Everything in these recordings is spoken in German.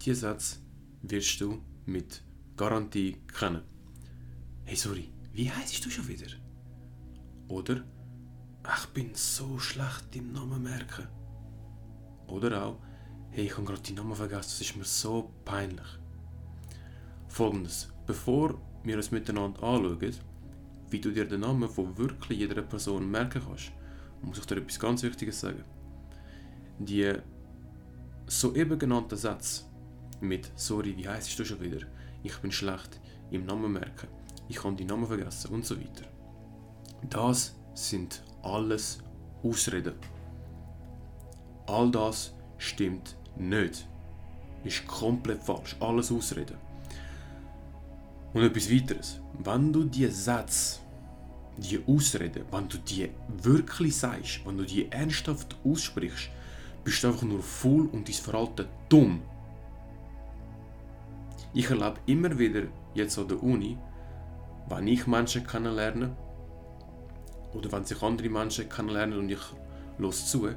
Diese Satz wirst du mit Garantie kennen. Hey, sorry, wie heißt du schon wieder? Oder, ich bin so schlecht im Namen merken. Oder auch, hey, ich habe gerade die Namen vergessen, das ist mir so peinlich. Folgendes, bevor wir uns miteinander anschauen, wie du dir den Namen von wirklich jeder Person merken kannst, muss ich dir etwas ganz Wichtiges sagen. Die soeben genannten Sätze mit «Sorry, wie heißt du schon wieder?» «Ich bin schlecht im Namen merken», «Ich habe die Namen vergessen» und so weiter. Das sind alles Ausreden. All das stimmt nicht. Ist komplett falsch. Alles Ausreden. Und etwas weiteres. Wenn du die Sätze, die Ausreden, wenn du die wirklich sagst, wenn du die ernsthaft aussprichst, bist du einfach nur faul und dein Verhalten dumm. Ich erlebe immer wieder jetzt an der Uni, wenn ich Menschen kennenlerne oder wenn sich andere Menschen kennenlernen und ich los zu,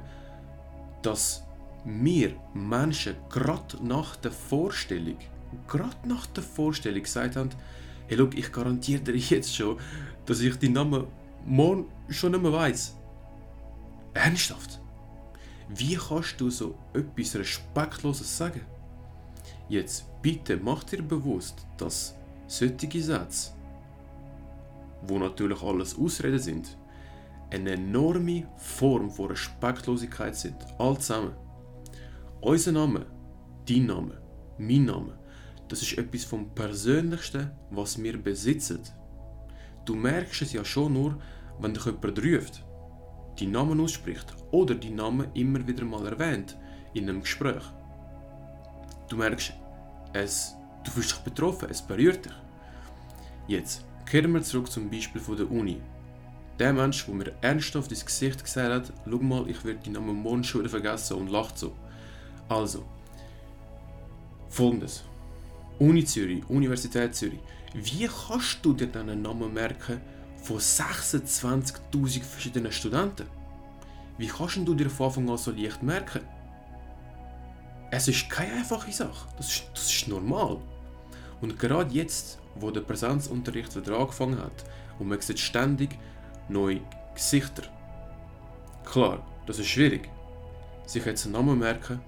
dass mir Menschen gerade nach der Vorstellung, gerade nach der Vorstellung gesagt haben, hey, look, ich garantiere dir jetzt schon, dass ich die Namen morgen schon nicht mehr weiss. Ernsthaft? Wie kannst du so etwas Respektloses sagen? Jetzt bitte mach dir bewusst, dass solche Sätze, wo natürlich alles Ausreden sind, eine enorme Form von Respektlosigkeit sind. All zusammen. Unser Name, dein Name, mein Name, das ist etwas vom Persönlichsten, was wir besitzen. Du merkst es ja schon nur, wenn dich jemand ruft, deinen Namen ausspricht oder deinen Namen immer wieder mal erwähnt in einem Gespräch. Du merkst, es, du fühlst dich betroffen, es berührt dich. Jetzt kehren wir zurück zum Beispiel von der Uni. Der Mensch, der mir ernsthaft ins Gesicht gesagt hat, schau mal, ich werde deinen Namen morgen schon vergessen und lacht so. Also, folgendes. Uni Zürich, Universität Zürich. Wie kannst du dir deinen Namen merken von 26.000 verschiedenen Studenten? Wie kannst du dir von Anfang an so leicht merken? Es ist keine einfache Sache. Das ist, das ist normal. Und gerade jetzt, wo der Präsenzunterricht wieder angefangen hat und man sieht ständig neue Gesichter. Klar, das ist schwierig. Sich jetzt einen Namen merken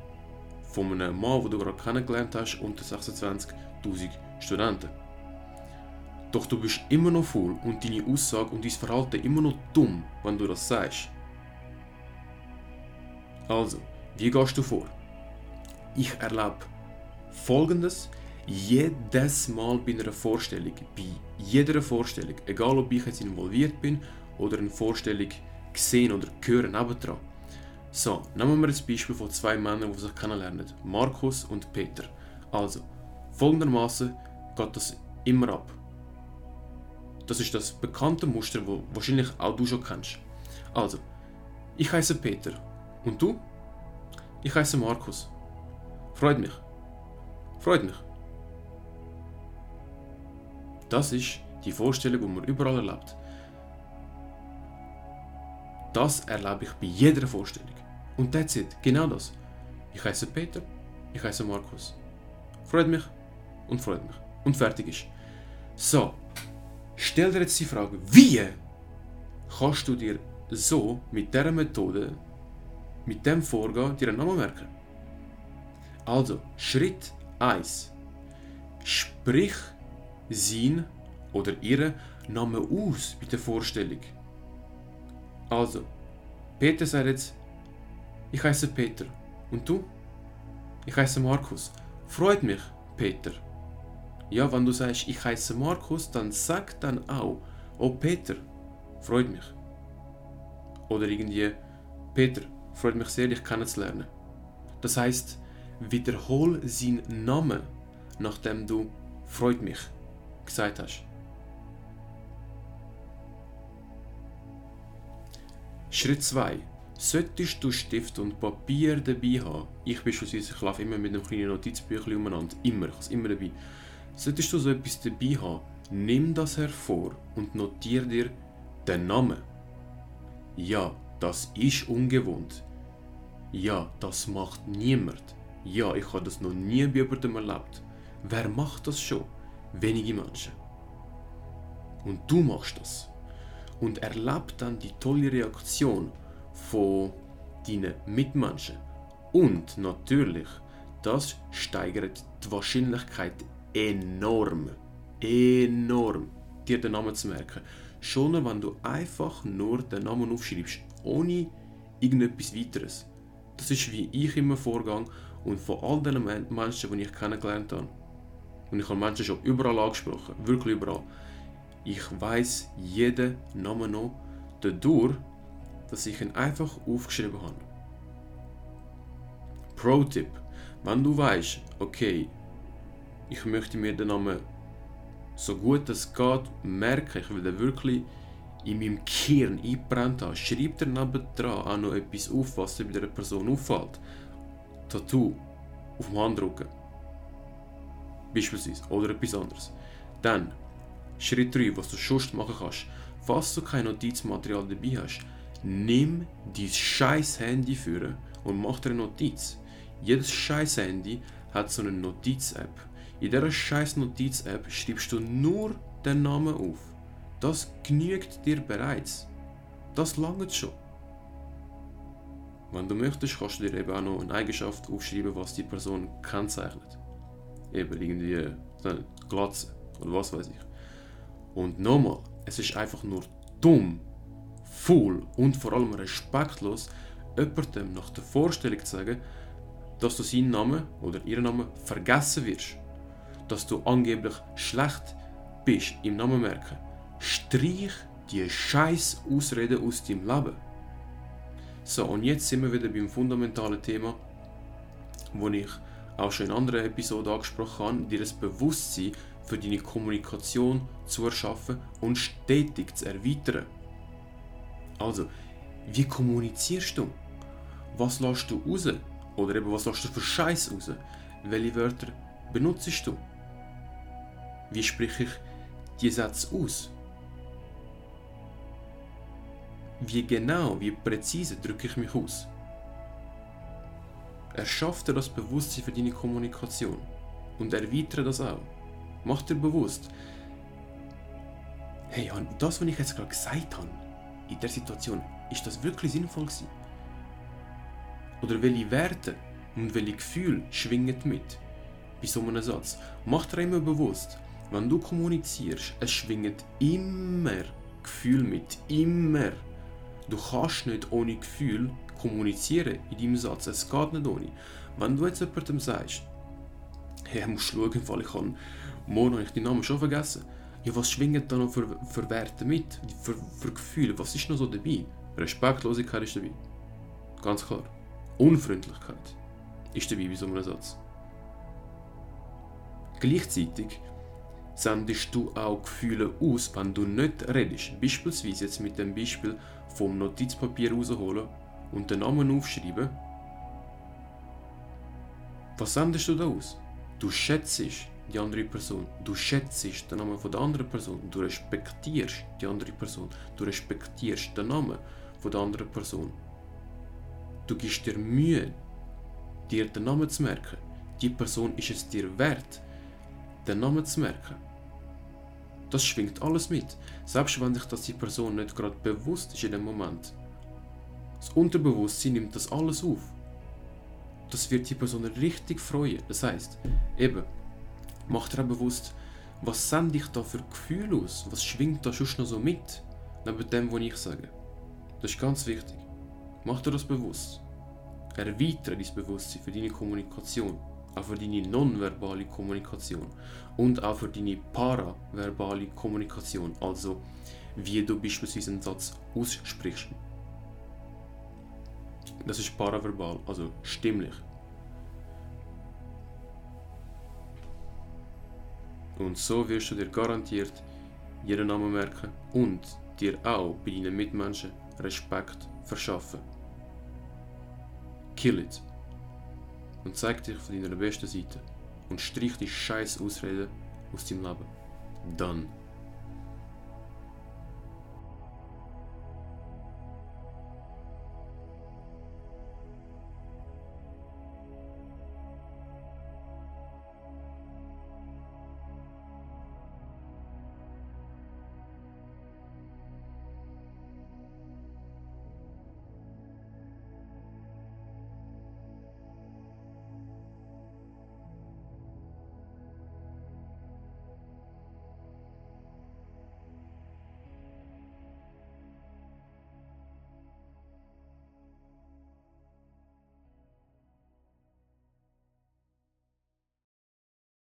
von einem Mann, den du gerade kennengelernt hast, unter 26.000 Studenten. Doch du bist immer noch faul und deine Aussage und dein Verhalten immer noch dumm, wenn du das sagst. Also, wie gehst du vor? Ich erlebe folgendes jedes Mal bei einer Vorstellung, bei jeder Vorstellung, egal ob ich jetzt involviert bin oder eine Vorstellung gesehen oder hören nebendran. So, nehmen wir das Beispiel von zwei Männern, die sich kennenlernen, Markus und Peter. Also, folgendermaßen geht das immer ab. Das ist das bekannte Muster, das wahrscheinlich auch du schon kennst. Also, ich heiße Peter. Und du? Ich heiße Markus. Freut mich. Freut mich. Das ist die Vorstellung, die man überall erlebt. Das erlebe ich bei jeder Vorstellung. Und that's it, genau das. Ich heiße Peter, ich heiße Markus. Freut mich und freut mich. Und fertig ist. So, stell dir jetzt die Frage, wie kannst du dir so mit dieser Methode, mit dem Vorgehen, dir einen Namen merken? Also, Schritt 1. Sprich sein oder ihre Namen aus bei der Vorstellung. Also, Peter sagt jetzt, ich heiße Peter. Und du? Ich heiße Markus. Freut mich, Peter. Ja, wenn du sagst, ich heiße Markus, dann sag dann auch, oh Peter, freut mich. Oder irgendwie, Peter, freut mich sehr, dich kennenzulernen. Das heißt, wiederhol seinen Namen, nachdem du freut mich gesagt hast. Schritt 2. Solltest du Stift und Papier dabei haben, ich beispielsweise, ich laufe immer mit einem kleinen Notizbüchlein umeinander, immer, ich habe es immer dabei. Solltest du so etwas dabei haben, nimm das hervor und notiere dir den Namen. Ja, das ist ungewohnt. Ja, das macht niemand. Ja, ich habe das noch nie bei jemandem erlebt. Wer macht das schon? Wenige Menschen. Und du machst das. Und erlebt dann die tolle Reaktion von deinen Mitmenschen. Und natürlich, das steigert die Wahrscheinlichkeit enorm. Enorm, dir den Namen zu merken. Schon wenn du einfach nur den Namen aufschreibst, ohne irgendetwas weiteres. Das ist wie ich immer vorgang und von all den Menschen, die ich kennengelernt habe. Und ich habe Menschen schon überall angesprochen, wirklich überall. Ich weiß jeden Namen noch dadurch, dass ich ihn einfach aufgeschrieben habe. Pro-Tipp: Wenn du weißt, okay, ich möchte mir den Namen so gut es geht merken, ich will den wirklich in meinem Kern eingebrannt haben, schreib dir dran auch noch etwas auf, was dir bei der Person auffällt. Tattoo auf dem Handrücken. Beispielsweise. Oder etwas anderes. Dann, Schritt 3, was du sonst machen kannst. Falls du kein Notizmaterial dabei hast, nimm dein scheiß Handy für und mach dir eine Notiz. Jedes scheiß Handy hat so eine Notiz-App. In dieser scheiß Notiz-App schreibst du nur den Namen auf. Das genügt dir bereits. Das langt schon. Wenn du möchtest, kannst du dir eben auch noch eine Eigenschaft aufschreiben, was die Person kennzeichnet. Eben irgendwie äh, Glatze oder was weiß ich. Und nochmal, es ist einfach nur dumm, faul und vor allem respektlos, jemandem nach der Vorstellung zu sagen, dass du seinen Namen oder ihren Namen vergessen wirst. Dass du angeblich schlecht bist im Namen merken. Streich die scheiß Ausrede aus deinem Leben. So, und jetzt sind wir wieder beim fundamentalen Thema, wo ich auch schon in anderen Episoden angesprochen habe, dir das Bewusstsein für deine Kommunikation zu erschaffen und stetig zu erweitern. Also, wie kommunizierst du? Was lässt du raus? Oder eben, was lässt du für Scheiß raus? Welche Wörter benutzt du? Wie spreche ich die Sätze aus? Wie genau, wie präzise drücke ich mich aus? Erschaff dir das Bewusstsein für deine Kommunikation und erweitere das auch. Mach dir bewusst, hey, das, was ich jetzt gerade gesagt habe, in der Situation, ist das wirklich sinnvoll gewesen? Oder welche Werte und welche Gefühle schwingen mit bei so einem Satz? Mach dir immer bewusst, wenn du kommunizierst, es schwingt immer Gefühl mit, immer. Du kannst nicht ohne Gefühl kommunizieren in deinem Satz. Es geht nicht ohne. Wenn du jetzt jemandem sagst, hey, musst schauen, weil ich kann, habe ich den Namen schon vergessen. Ja, was schwingt da noch für, für Werte mit? Für, für Gefühle? Was ist noch so dabei? Respektlosigkeit ist dabei. Ganz klar. Unfreundlichkeit ist dabei bei so einem Satz. Gleichzeitig sendest du auch Gefühle aus, wenn du nicht redest. Beispielsweise jetzt mit dem Beispiel vom Notizpapier rausholen und den Namen aufschreiben. Was sendest du da aus? Du schätzt die andere Person. Du schätzt den Namen der anderen Person. Du respektierst die andere Person. Du respektierst den Namen der anderen Person. Du gibst dir Mühe, dir den Namen zu merken. Die Person ist es dir wert, den Namen zu merken. Das schwingt alles mit, selbst wenn sich das die Person nicht gerade bewusst ist in dem Moment. Das Unterbewusstsein nimmt das alles auf. Das wird die Person richtig freuen. Das heißt, eben, mach dir auch bewusst, was sende ich da für Gefühle aus? Was schwingt da schon noch so mit? Neben dem, was ich sage. Das ist ganz wichtig. Mach dir das bewusst. Erweitere dein Bewusstsein für deine Kommunikation auch für deine nonverbale Kommunikation und auch für deine paraverbale Kommunikation, also wie du beispielsweise einen Satz aussprichst. Das ist paraverbal, also stimmlich. Und so wirst du dir garantiert jeden Namen merken und dir auch bei deinen Mitmenschen Respekt verschaffen. Kill it und zeig dich von deiner besten Seite und strich die scheiß Ausreden aus deinem Leben. Dann.